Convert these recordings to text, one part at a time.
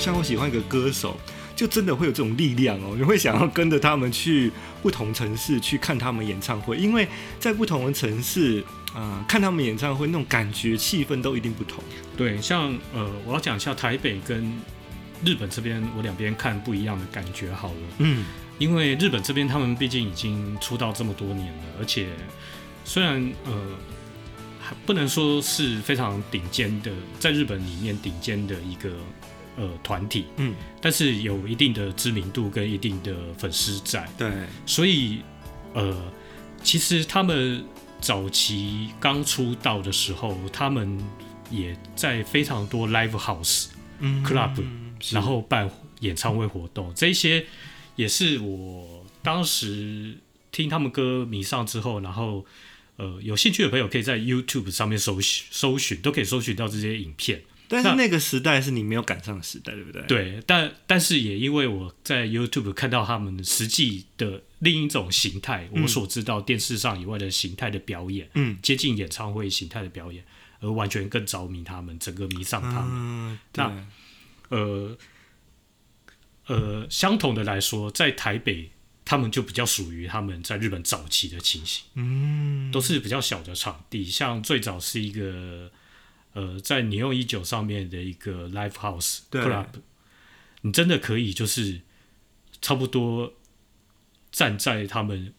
像我喜欢一个歌手，就真的会有这种力量哦。你会想要跟着他们去不同城市去看他们演唱会，因为在不同的城市啊、呃，看他们演唱会那种感觉、气氛都一定不同。对，像呃，我要讲一下台北跟日本这边，我两边看不一样的感觉好了。嗯，因为日本这边他们毕竟已经出道这么多年了，而且虽然呃。还不能说是非常顶尖的，在日本里面顶尖的一个呃团体，嗯，但是有一定的知名度跟一定的粉丝在，对，所以呃，其实他们早期刚出道的时候，他们也在非常多 live house、嗯、club，然后办演唱会活动，这些也是我当时听他们歌迷上之后，然后。呃，有兴趣的朋友可以在 YouTube 上面搜寻，搜寻都可以搜寻到这些影片。但是那个时代是你没有赶上的时代，对不对？对，但但是也因为我在 YouTube 看到他们实际的另一种形态，嗯、我所知道电视上以外的形态的表演，嗯，接近演唱会形态的表演，而完全更着迷他们，整个迷上他们。嗯、那呃呃，相同的来说，在台北。他们就比较属于他们在日本早期的情形，嗯，都是比较小的场地，像最早是一个呃，在你用一九上面的一个 live house club，你真的可以就是差不多站在他们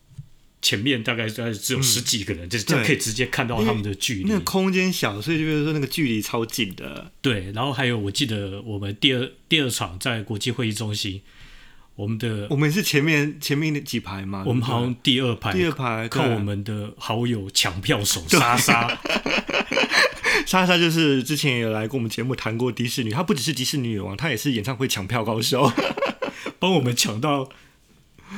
前面，大概在只有十几个人，嗯、就这样可以直接看到他们的距离。那个空间小，所以就比如说那个距离超近的。对，然后还有我记得我们第二第二场在国际会议中心。我们的我们是前面前面的几排嘛？我们好像第二排，第二排靠我们的好友抢票手莎莎，莎莎就是之前也有来过我们节目谈过迪士尼，她不只是迪士尼女王，她也是演唱会抢票高手，帮我们抢到，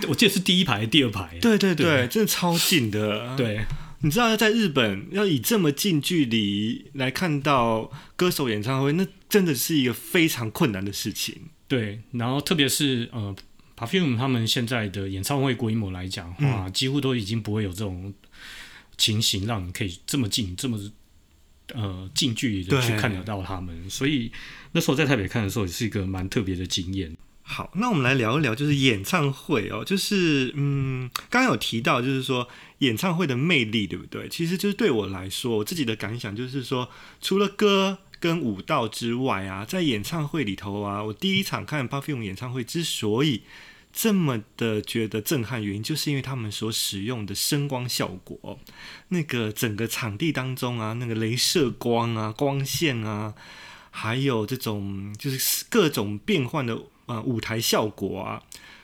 我记得是第一排、第二排，对对对，对真的超近的。对，你知道在日本要以这么近距离来看到歌手演唱会，那真的是一个非常困难的事情。对，然后特别是呃。Perfume 他们现在的演唱会规模来讲，哇，几乎都已经不会有这种情形，让你可以这么近、这么呃近距离的去看得到他们。所以那时候在台北看的时候，也是一个蛮特别的经验。好，那我们来聊一聊，就是演唱会哦，就是嗯，刚刚有提到，就是说演唱会的魅力，对不对？其实就是对我来说，我自己的感想就是说，除了歌。跟舞蹈之外啊，在演唱会里头啊，我第一场看 Perfume 演唱会之所以这么的觉得震撼，原因就是因为他们所使用的声光效果，那个整个场地当中啊，那个镭射光啊、光线啊，还有这种就是各种变换的呃舞台效果啊，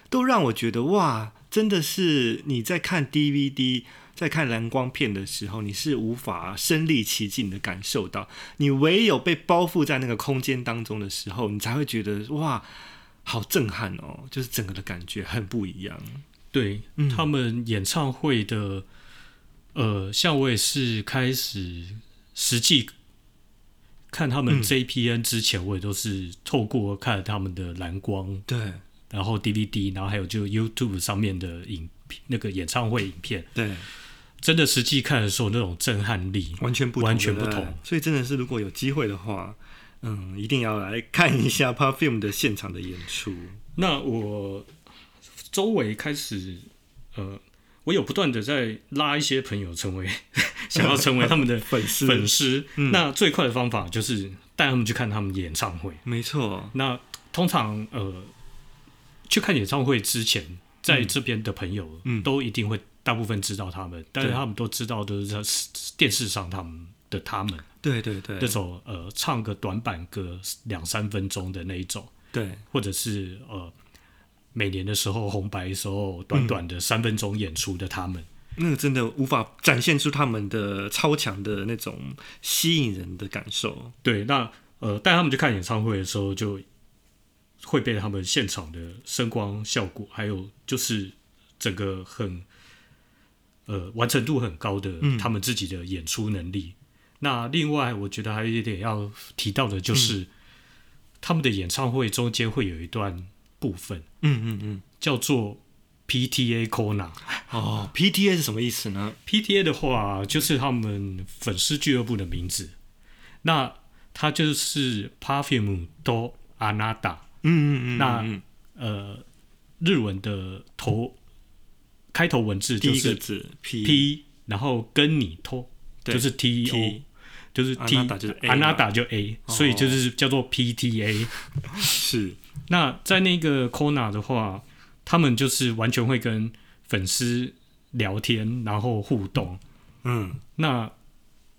都让我觉得哇，真的是你在看 DVD。在看蓝光片的时候，你是无法身临其境的感受到，你唯有被包覆在那个空间当中的时候，你才会觉得哇，好震撼哦！就是整个的感觉很不一样。对，嗯、他们演唱会的，呃，像我也是开始实际看他们 JPN 之前，我也都是透过看他们的蓝光，对，然后 DVD，然后还有就 YouTube 上面的影那个演唱会影片，对。真的实际看的时候，那种震撼力完全不，完全不同。所以真的是，如果有机会的话，嗯，一定要来看一下 Perfume 的现场的演出。那我周围开始，呃，我有不断的在拉一些朋友成为 想要成为他们的 粉丝粉丝。那最快的方法就是带他们去看他们演唱会。没错。那通常呃，去看演唱会之前，在这边的朋友都一定会。大部分知道他们，但是他们都知道都是在电视上他们的他们，对对对，那种呃唱个短板歌两三分钟的那一种，对，或者是呃每年的时候红白的时候短短的三分钟演出的他们，嗯，那个真的无法展现出他们的超强的那种吸引人的感受。对，那呃带他们去看演唱会的时候，就会被他们现场的声光效果，还有就是整个很。呃，完成度很高的，他们自己的演出能力。嗯、那另外，我觉得还有一点要提到的，就是、嗯、他们的演唱会中间会有一段部分，嗯嗯嗯，叫做 PTA Corner。哦，PTA 是什么意思呢？PTA 的话，就是他们粉丝俱乐部的名字。那它就是 Perfume do Anada。嗯嗯嗯。那呃，日文的头开头文字就是 P, P，然后跟你托就是 T O，就是 T，就是 Anada 就 A，所以就是叫做 P T A。是。那在那个 KONA 的话，他们就是完全会跟粉丝聊天，然后互动。嗯，那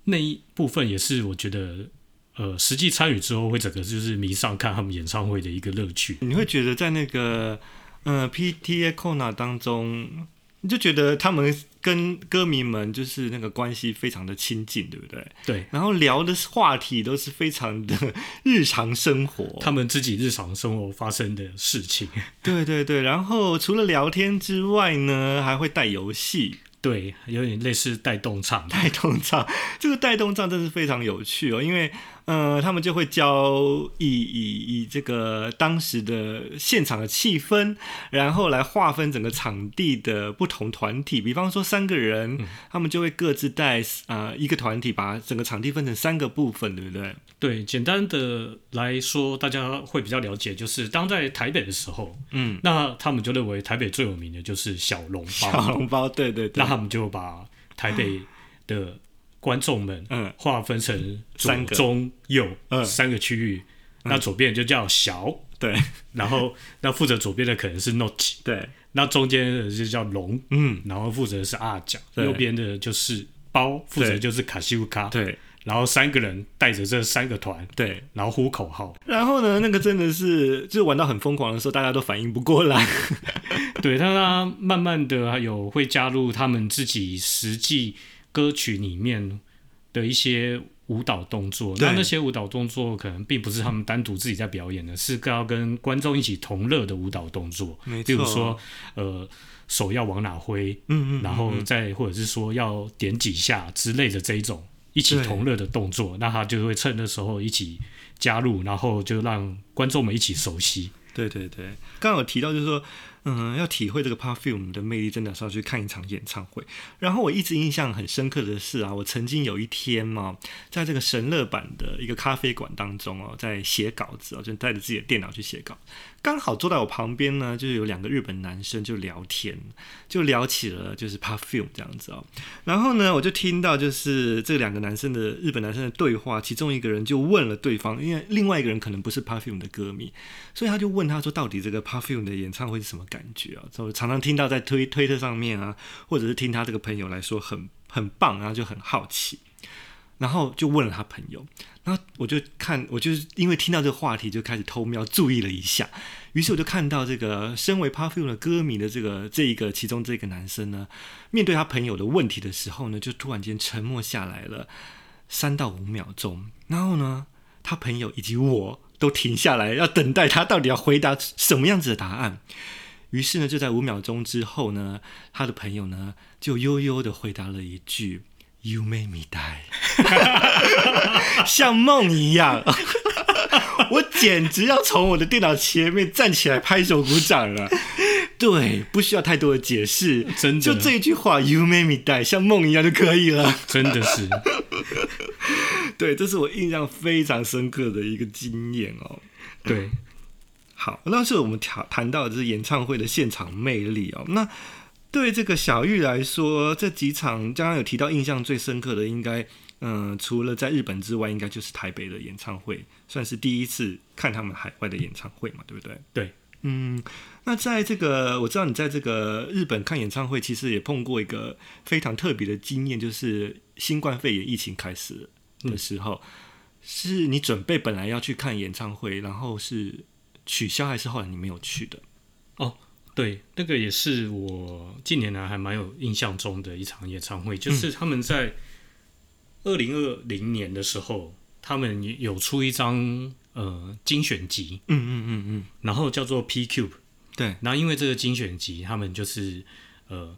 那一部分也是我觉得，呃，实际参与之后会整个就是迷上看他们演唱会的一个乐趣。你会觉得在那个呃 PTA KONA 当中。你就觉得他们跟歌迷们就是那个关系非常的亲近，对不对？对。然后聊的话题都是非常的日常生活，他们自己日常生活发生的事情。对对对。然后除了聊天之外呢，还会带游戏。对，有点类似带动唱。带动唱，这个带动唱真是非常有趣哦，因为。呃，他们就会教以以以这个当时的现场的气氛，然后来划分整个场地的不同团体。比方说三个人，嗯、他们就会各自带啊、呃、一个团体，把整个场地分成三个部分，对不对？对，简单的来说，大家会比较了解，就是当在台北的时候，嗯，那他们就认为台北最有名的就是小笼包，小笼包，对对对，那他们就把台北的。观众们，嗯，划分成左、中、右三个区域。那左边就叫小，对。然后那负责左边的可能是 Notch，对。那中间的就叫龙，嗯。然后负责的是阿角，右边的就是包，负责就是卡西乌卡，对。然后三个人带着这三个团，对。然后呼口号。然后呢，那个真的是，就是玩到很疯狂的时候，大家都反应不过来。对，但他慢慢的还有会加入他们自己实际。歌曲里面的一些舞蹈动作，那那些舞蹈动作可能并不是他们单独自己在表演的，是要跟观众一起同乐的舞蹈动作。比如说，呃，手要往哪挥，嗯嗯，然后再或者是说要点几下之类的这一种一起同乐的动作，那他就会趁那时候一起加入，然后就让观众们一起熟悉。对对对，刚刚有提到就是说。嗯，要体会这个 Perfume 的魅力，真的是要去看一场演唱会。然后我一直印象很深刻的是啊，我曾经有一天嘛，在这个神乐版的一个咖啡馆当中哦，在写稿子哦，就带着自己的电脑去写稿。刚好坐在我旁边呢，就是有两个日本男生就聊天，就聊起了就是 Perfume 这样子哦。然后呢，我就听到就是这两个男生的日本男生的对话，其中一个人就问了对方，因为另外一个人可能不是 Perfume 的歌迷，所以他就问他说，到底这个 Perfume 的演唱会是什么感觉啊？就常常听到在推推特上面啊，或者是听他这个朋友来说很很棒，然后就很好奇。然后就问了他朋友，然后我就看，我就是因为听到这个话题，就开始偷瞄注意了一下。于是我就看到这个身为 Perfume 的歌迷的这个这一个其中这个男生呢，面对他朋友的问题的时候呢，就突然间沉默下来了三到五秒钟。然后呢，他朋友以及我都停下来，要等待他到底要回答什么样子的答案。于是呢，就在五秒钟之后呢，他的朋友呢就悠悠的回答了一句。You made me die，像梦一样，我简直要从我的电脑前面站起来拍手鼓掌了。对，不需要太多的解释，真的，就这一句话，You made me die，像梦一样就可以了。真的是，对，这是我印象非常深刻的一个经验哦。对，好，那是我们谈谈到的是演唱会的现场魅力哦。那对这个小玉来说，这几场刚刚有提到印象最深刻的，应该，嗯、呃，除了在日本之外，应该就是台北的演唱会，算是第一次看他们海外的演唱会嘛，对不对？对，嗯，那在这个我知道你在这个日本看演唱会，其实也碰过一个非常特别的经验，就是新冠肺炎疫情开始的时候，嗯、是你准备本来要去看演唱会，然后是取消，还是后来你没有去的？哦。对，那个也是我近年来还蛮有印象中的一场演唱会，就是他们在二零二零年的时候，他们有出一张呃精选集，嗯嗯嗯嗯，然后叫做 P Cube，对，然后因为这个精选集，他们就是呃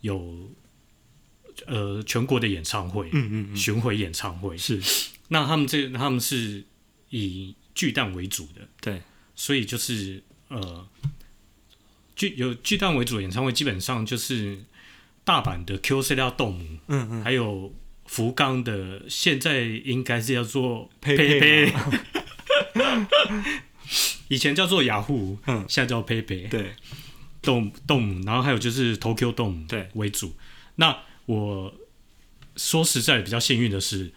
有呃全国的演唱会，嗯嗯嗯，巡回演唱会。是，那他们这他们是以巨蛋为主的，对，所以就是呃。巨有巨蛋为主的演唱会，基本上就是大阪的 Kyocera Dome，嗯嗯，还有福冈的，现在应该是叫做佩佩，以前叫做雅虎，嗯，现在叫佩佩，对，Dome Dome，然后还有就是 Tokyo Dome 对为主。那我说实在比较幸运的是，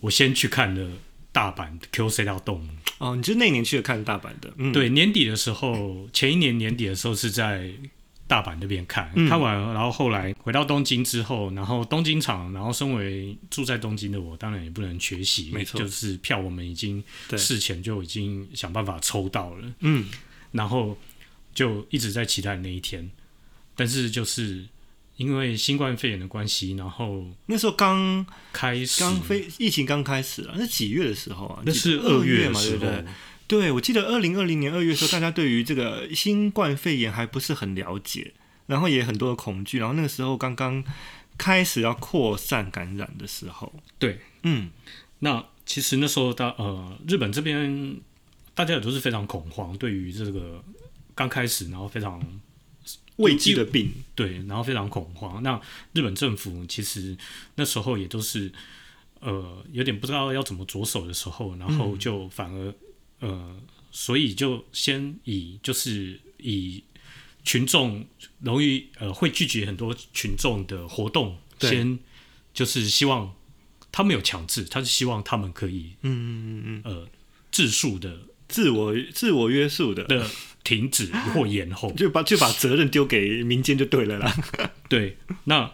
我先去看了大阪的 Kyocera Dome。哦，你就那年去了看大阪的？嗯，对，年底的时候，前一年年底的时候是在。大阪那边看，看完，然后后来回到东京之后，然后东京场，然后身为住在东京的我，当然也不能缺席，没错，就是票我们已经事前就已经想办法抽到了，嗯，然后就一直在期待那一天，但是就是因为新冠肺炎的关系，然后那时候刚开始，刚非疫情刚开始啊，那几月的时候啊？那是二月嘛，对不对？对，我记得二零二零年二月的时候，大家对于这个新冠肺炎还不是很了解，然后也很多的恐惧，然后那个时候刚刚开始要扩散感染的时候，对，嗯，那其实那时候大呃日本这边大家也都是非常恐慌，对于这个刚开始然后非常未知的病，对，然后非常恐慌。那日本政府其实那时候也都是呃有点不知道要怎么着手的时候，然后就反而。呃，所以就先以就是以群众容易呃会拒绝很多群众的活动，先就是希望他没有强制，他是希望他们可以嗯嗯嗯嗯呃自述的自我自我约束的的停止或延后，就把就把责任丢给民间就对了啦。对，那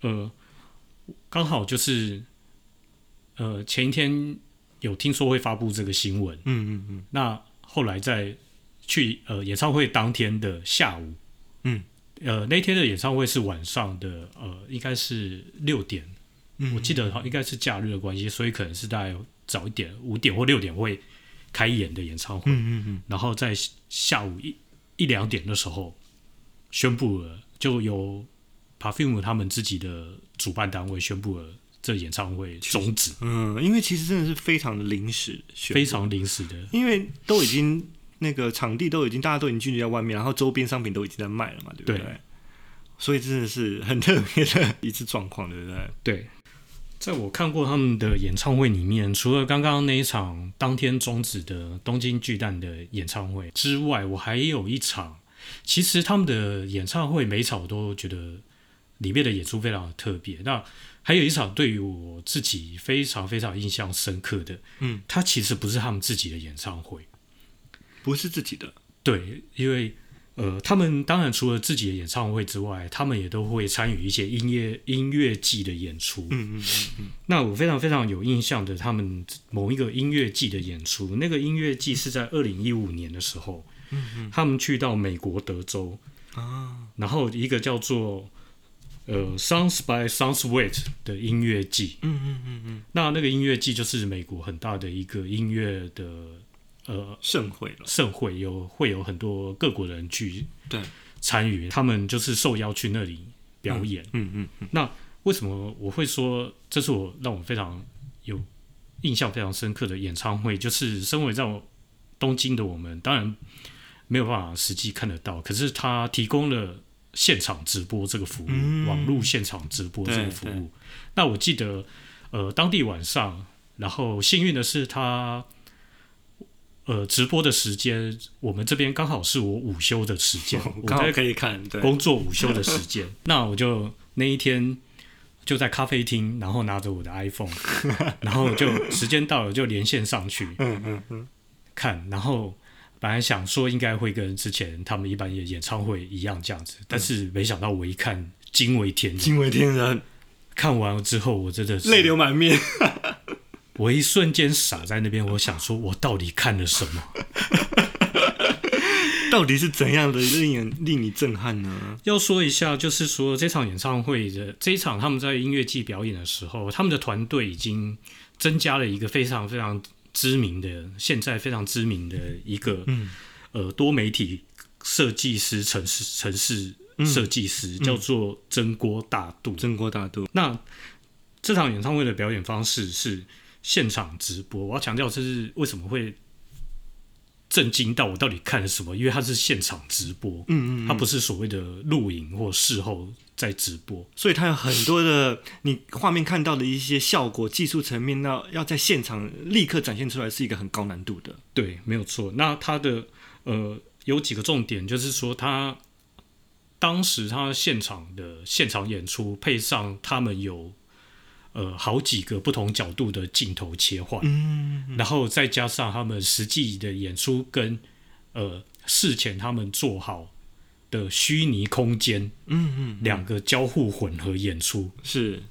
呃刚好就是呃前一天。有听说会发布这个新闻，嗯嗯嗯。那后来在去呃演唱会当天的下午，嗯，呃那天的演唱会是晚上的，呃应该是六点，嗯，我记得好应该是假日的关系，所以可能是大概早一点，五点或六点会开演的演唱会，嗯嗯嗯。然后在下午一一两点的时候宣布了，就由 Perfume 他们自己的主办单位宣布了。这演唱会终止，嗯，因为其实真的是非常的临时，非常临时的，因为都已经那个场地都已经大家都已经聚集在外面，然后周边商品都已经在卖了嘛，对不对？对，所以真的是很特别的一次状况，对不对？对，在我看过他们的演唱会里面，除了刚刚那一场当天终止的东京巨蛋的演唱会之外，我还有一场，其实他们的演唱会每一场我都觉得里面的演出非常的特别，那。还有一场对于我自己非常非常印象深刻的，嗯，它其实不是他们自己的演唱会，不是自己的，对，因为呃，他们当然除了自己的演唱会之外，他们也都会参与一些音乐音乐季的演出，嗯嗯嗯嗯。那我非常非常有印象的，他们某一个音乐季的演出，那个音乐季是在二零一五年的时候，嗯嗯，他们去到美国德州啊，然后一个叫做。呃，Sounds by Southwest 的音乐季，嗯嗯嗯嗯，那那个音乐季就是美国很大的一个音乐的呃盛会了，盛会有会有很多各国人去对参与，他们就是受邀去那里表演，嗯嗯嗯。那为什么我会说这是我让我非常有印象非常深刻的演唱会？就是身为在东京的我们，当然没有办法实际看得到，可是他提供了。现场直播这个服务，嗯、网络现场直播这个服务。那我记得，呃，当地晚上，然后幸运的是他，呃，直播的时间，我们这边刚好是我午休的时间，刚好可以看，对，工作午休的时间。那我就那一天就在咖啡厅，然后拿着我的 iPhone，然后就时间到了就连线上去，嗯嗯嗯，看，然后。本来想说应该会跟之前他们一般演演唱会一样这样子，但是没想到我一看惊为天人，惊为天人。看完之后我真的是泪流满面，我一瞬间傻在那边，我想说我到底看了什么？到底是怎样的令人令你震撼呢？要说一下，就是说这场演唱会的这一场他们在音乐季表演的时候，他们的团队已经增加了一个非常非常。知名的，现在非常知名的一个，嗯、呃，多媒体设计师、城市城市设计师，嗯、叫做真锅大度。真锅大度。那这场演唱会的表演方式是现场直播。我要强调，这是为什么会震惊到我到底看了什么，因为它是现场直播，嗯嗯，它不是所谓的录影或事后在直播，所以它有很多的你画面看到的一些效果，技术层面要要在现场立刻展现出来，是一个很高难度的。对，没有错。那它的呃有几个重点，就是说它当时他现场的现场演出配上他们有。呃，好几个不同角度的镜头切换，嗯，嗯，然后再加上他们实际的演出跟呃事前他们做好的虚拟空间，嗯嗯，两个交互混合演出，是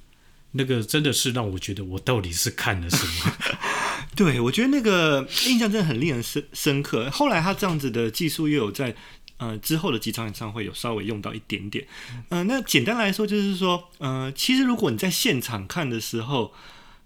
那个真的是让我觉得我到底是看了什么？对，我觉得那个印象真的很令人深深刻。后来他这样子的技术又有在。呃，之后的几场演唱会有稍微用到一点点。呃，那简单来说就是说，呃，其实如果你在现场看的时候，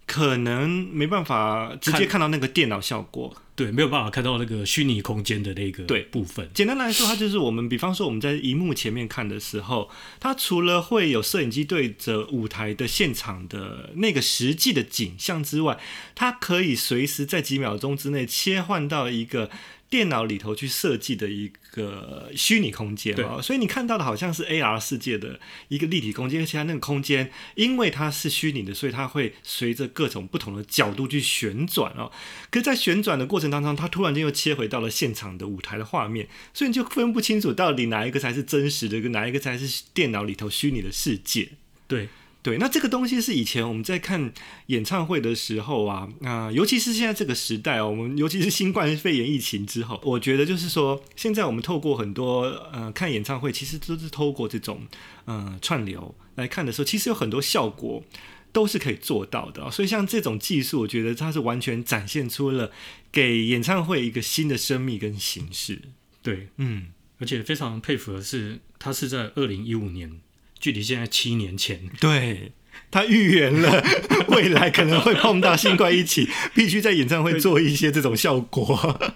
可能没办法直接看到那个电脑效果，对，没有办法看到那个虚拟空间的那个对部分。简单来说，它就是我们，比方说我们在荧幕前面看的时候，它除了会有摄影机对着舞台的现场的那个实际的景象之外，它可以随时在几秒钟之内切换到一个。电脑里头去设计的一个虚拟空间哦，所以你看到的好像是 AR 世界的一个立体空间，而且它那个空间因为它是虚拟的，所以它会随着各种不同的角度去旋转哦。可是，在旋转的过程当中，它突然间又切回到了现场的舞台的画面，所以你就分不清楚到底哪一个才是真实的，跟哪一个才是电脑里头虚拟的世界。对。对，那这个东西是以前我们在看演唱会的时候啊，啊、呃，尤其是现在这个时代哦，我们尤其是新冠肺炎疫情之后，我觉得就是说，现在我们透过很多呃看演唱会，其实都是透过这种呃串流来看的时候，其实有很多效果都是可以做到的。所以像这种技术，我觉得它是完全展现出了给演唱会一个新的生命跟形式。对，嗯，而且非常佩服的是，它是在二零一五年。距离现在七年前，对，他预言了 未来可能会碰到新冠疫情，必须在演唱会做一些这种效果。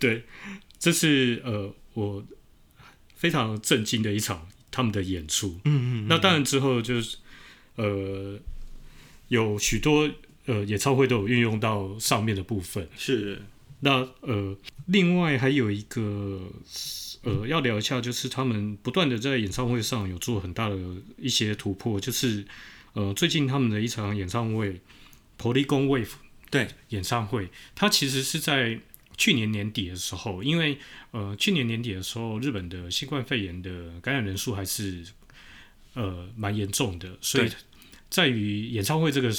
对，这是呃我非常震惊的一场他们的演出。嗯，嗯嗯，那当然之后就是呃有许多呃演唱会都有运用到上面的部分。是，那呃另外还有一个。呃，要聊一下，就是他们不断的在演唱会上有做很大的一些突破，就是呃，最近他们的一场演唱会，Polygon Wave 对演唱会，它其实是在去年年底的时候，因为呃去年年底的时候，日本的新冠肺炎的感染人数还是呃蛮严重的，所以在于演唱会这个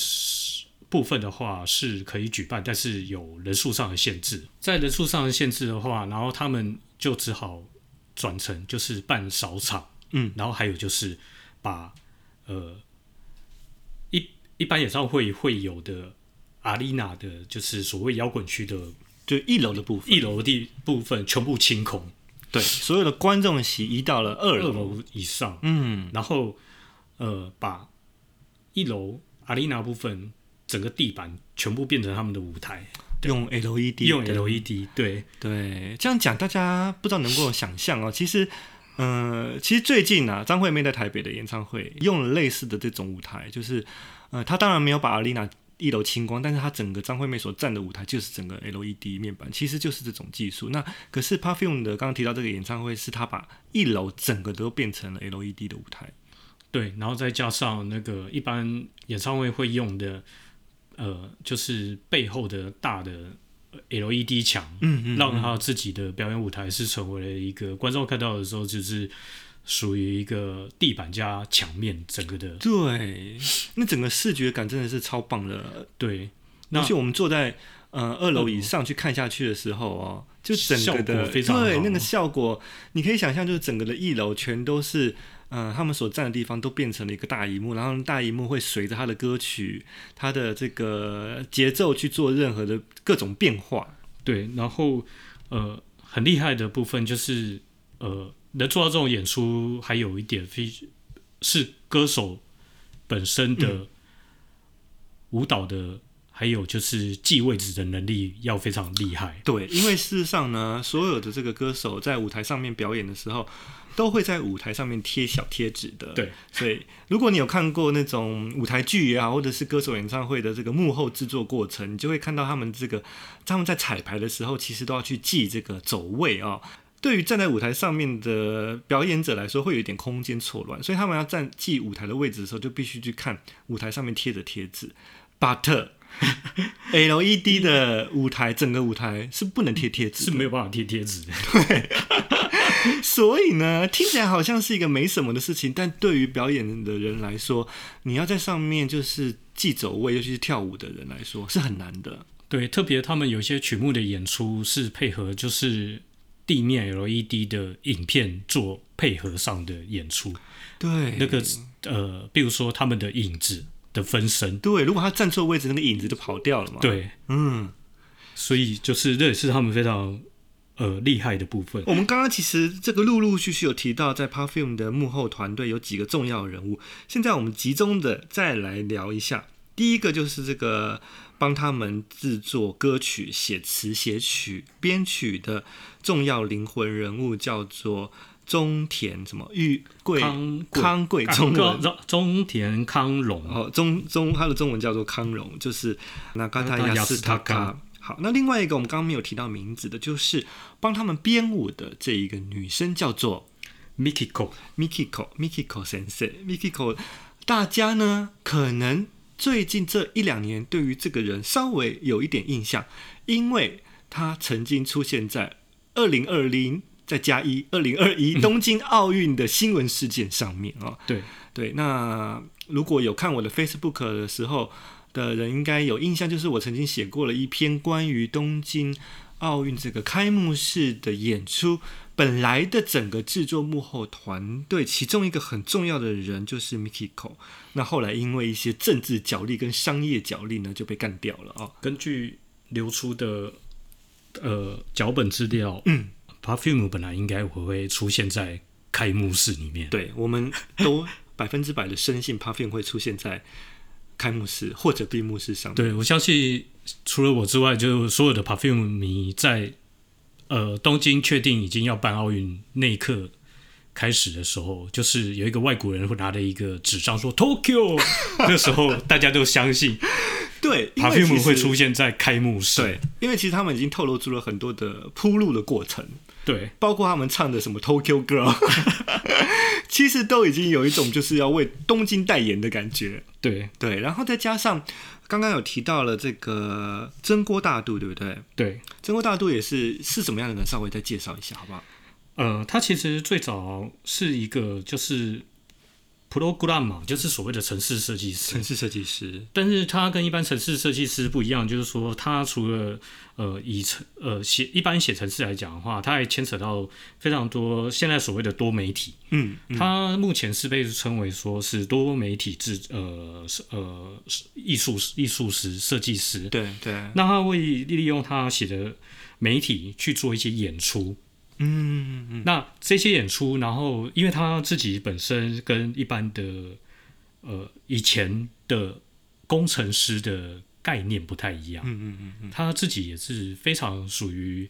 部分的话是可以举办，但是有人数上的限制，在人数上的限制的话，然后他们。就只好转成就是办少场，嗯，然后还有就是把呃一一般演唱会会有的阿丽娜的，就是所谓摇滚区的，就一楼的部分，一楼的地部分全部清空，对，所有的观众席移到了二楼，二楼以上，嗯，然后呃把一楼阿丽娜部分整个地板全部变成他们的舞台。用 LED，用 LED，对对，这样讲大家不知道能够想象哦。其实，呃，其实最近啊，张惠妹在台北的演唱会用了类似的这种舞台，就是，呃，她当然没有把 Arena 一楼清光，但是她整个张惠妹所站的舞台就是整个 LED 面板，其实就是这种技术。那可是 Perfume 的刚刚提到这个演唱会，是她把一楼整个都变成了 LED 的舞台，对，然后再加上那个一般演唱会会用的。呃，就是背后的大的 LED 墙，嗯，嗯嗯，让他自己的表演舞台是成为了一个观众看到的时候，就是属于一个地板加墙面整个的。对，那整个视觉感真的是超棒的。对，而且我们坐在呃二楼以上去看下去的时候哦，就整个的非常对那个效果，你可以想象，就是整个的一楼全都是。嗯、呃，他们所站的地方都变成了一个大荧幕，然后大荧幕会随着他的歌曲、他的这个节奏去做任何的各种变化。对，然后呃，很厉害的部分就是呃，能做到这种演出，还有一点非是歌手本身的舞蹈的，嗯、还有就是记位置的能力要非常厉害。对，因为事实上呢，所有的这个歌手在舞台上面表演的时候，都会在舞台上面贴小贴纸的。对，所以如果你有看过那种舞台剧也好，或者是歌手演唱会的这个幕后制作过程，你就会看到他们这个他们在彩排的时候，其实都要去记这个走位啊、哦。对于站在舞台上面的表演者来说，会有一点空间错乱，所以他们要站记舞台的位置的时候，就必须去看舞台上面贴着贴纸。But LED 的舞台，整个舞台是不能贴贴纸，是没有办法贴贴纸的。对，所以呢，听起来好像是一个没什么的事情，但对于表演的人来说，你要在上面就是既走位，尤其是跳舞的人来说，是很难的。对，特别他们有些曲目的演出是配合，就是地面 LED 的影片做配合上的演出。对，那个呃，比如说他们的影子。的分身，对，如果他站错位置，那个影子就跑掉了嘛。对，嗯，所以就是这也是他们非常呃厉害的部分。我们刚刚其实这个陆陆续续有提到，在 Perfume 的幕后团队有几个重要人物。现在我们集中的再来聊一下，第一个就是这个帮他们制作歌曲、写词、写曲、编曲的重要灵魂人物，叫做。中田什么玉贵康康贵中文中田康隆哦，中中他的中文叫做康隆，就是那刚才亚斯塔卡。好，那另外一个我们刚刚没有提到名字的，就是帮他们编舞的这一个女生叫做 Mikiko Mikiko Mikiko Sensei Mikiko。大家呢可能最近这一两年对于这个人稍微有一点印象，因为他曾经出现在二零二零。再加一，二零二一东京奥运的新闻事件上面啊、哦，对对，那如果有看我的 Facebook 的时候的人，应该有印象，就是我曾经写过了一篇关于东京奥运这个开幕式的演出，本来的整个制作幕后团队，其中一个很重要的人就是 Mikiko，那后来因为一些政治角力跟商业角力呢，就被干掉了啊、哦。根据流出的呃脚本资料，嗯。Perfume 本来应该会会出现在开幕式里面，对，我们都 百分之百的深信 Perfume 会出现在开幕式或者闭幕式上面。对，我相信除了我之外，就所有的 Perfume 迷在呃东京确定已经要办奥运那一刻开始的时候，就是有一个外国人会拿着一个纸张说 Tokyo，那时候大家都相信。对，Perfume 会出现在开幕式。对，因为其实他们已经透露出了很多的铺路的过程。对，包括他们唱的什么 Tokyo Girl，其实都已经有一种就是要为东京代言的感觉。对对，然后再加上刚刚有提到了这个真锅大度，对不对？对，真锅大度也是是什么样的呢？稍微再介绍一下好不好？呃，他其实最早是一个就是。Program 就是所谓的城市设计师，城市设计师，但是他跟一般城市设计师不一样，就是说他除了呃以城呃写一般写城市来讲的话，他还牵扯到非常多现在所谓的多媒体，嗯，嗯，他目前是被称为说是多媒体制呃呃艺术艺术师设计师，对对，那他会利用他写的媒体去做一些演出。嗯嗯嗯，那这些演出，然后因为他自己本身跟一般的呃以前的工程师的概念不太一样，嗯嗯嗯嗯，他自己也是非常属于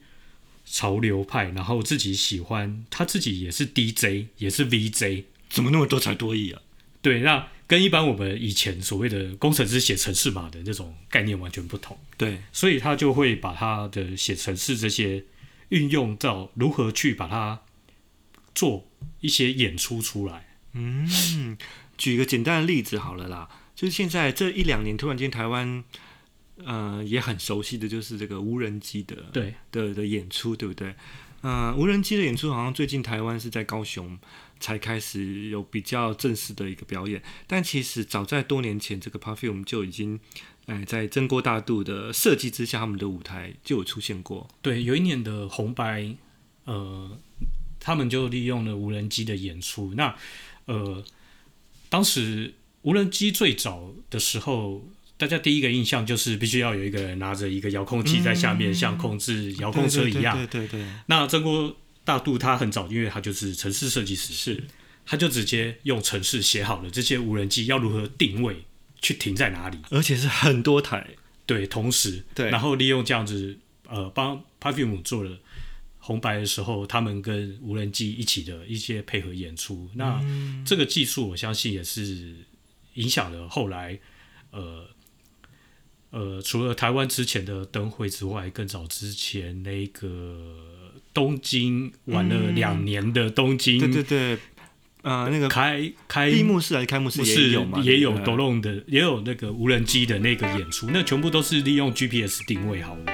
潮流派，然后自己喜欢，他自己也是 DJ，也是 VJ，怎么那么多才多艺啊？对，那跟一般我们以前所谓的工程师写程式码的那种概念完全不同，对，所以他就会把他的写程式这些。运用到如何去把它做一些演出出来。嗯，举一个简单的例子好了啦，就是现在这一两年，突然间台湾，呃，也很熟悉的就是这个无人机的，对的的演出，对不对？呃，无人机的演出好像最近台湾是在高雄才开始有比较正式的一个表演，但其实早在多年前，这个 Perfume 就已经。哎，在真锅大度的设计之下，他们的舞台就有出现过。对，有一年的红白，呃，他们就利用了无人机的演出。那呃，当时无人机最早的时候，大家第一个印象就是必须要有一个人拿着一个遥控器在下面，像控制遥控车一样。对对对。那真锅大度他很早，因为他就是城市设计师，是，他就直接用城市写好了这些无人机要如何定位。去停在哪里？而且是很多台，对，同时，对，然后利用这样子，呃，帮 Perfume 做了红白的时候，他们跟无人机一起的一些配合演出，那、嗯、这个技术我相信也是影响了后来，呃，呃，除了台湾之前的灯会之外，更早之前那个东京玩了两年的东京，嗯、对对对。呃，那个开开闭幕式还是开幕式也有嘛？也有 drone 的，也有那个无人机的那个演出，那全部都是利用 GPS 定位好的。